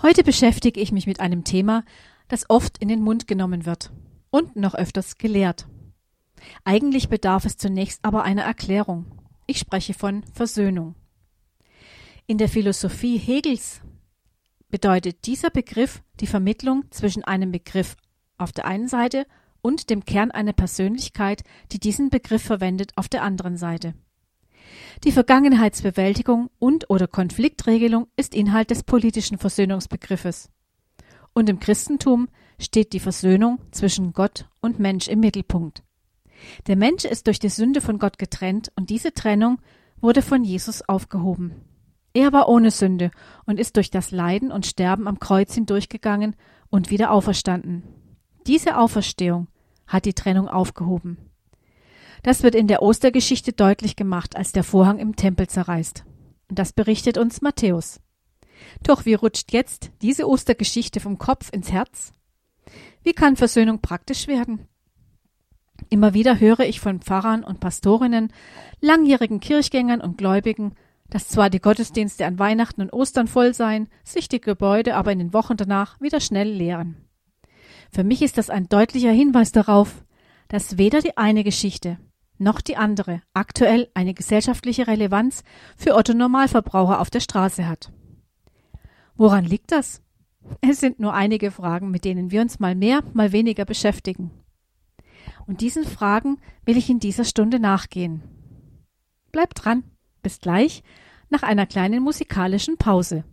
Heute beschäftige ich mich mit einem Thema, das oft in den Mund genommen wird und noch öfters gelehrt. Eigentlich bedarf es zunächst aber einer Erklärung. Ich spreche von Versöhnung. In der Philosophie Hegels bedeutet dieser Begriff die Vermittlung zwischen einem Begriff auf der einen Seite und dem Kern einer Persönlichkeit, die diesen Begriff verwendet, auf der anderen Seite. Die Vergangenheitsbewältigung und oder Konfliktregelung ist Inhalt des politischen Versöhnungsbegriffes. Und im Christentum steht die Versöhnung zwischen Gott und Mensch im Mittelpunkt. Der Mensch ist durch die Sünde von Gott getrennt und diese Trennung wurde von Jesus aufgehoben. Er war ohne Sünde und ist durch das Leiden und Sterben am Kreuz hindurchgegangen und wieder auferstanden. Diese Auferstehung hat die Trennung aufgehoben. Das wird in der Ostergeschichte deutlich gemacht, als der Vorhang im Tempel zerreißt. Und das berichtet uns Matthäus. Doch wie rutscht jetzt diese Ostergeschichte vom Kopf ins Herz? Wie kann Versöhnung praktisch werden? Immer wieder höre ich von Pfarrern und Pastorinnen, langjährigen Kirchgängern und Gläubigen, dass zwar die Gottesdienste an Weihnachten und Ostern voll seien, sich die Gebäude aber in den Wochen danach wieder schnell leeren. Für mich ist das ein deutlicher Hinweis darauf, dass weder die eine Geschichte noch die andere aktuell eine gesellschaftliche Relevanz für Otto Normalverbraucher auf der Straße hat. Woran liegt das? Es sind nur einige Fragen, mit denen wir uns mal mehr, mal weniger beschäftigen. Und diesen Fragen will ich in dieser Stunde nachgehen. Bleibt dran. Bis gleich nach einer kleinen musikalischen Pause.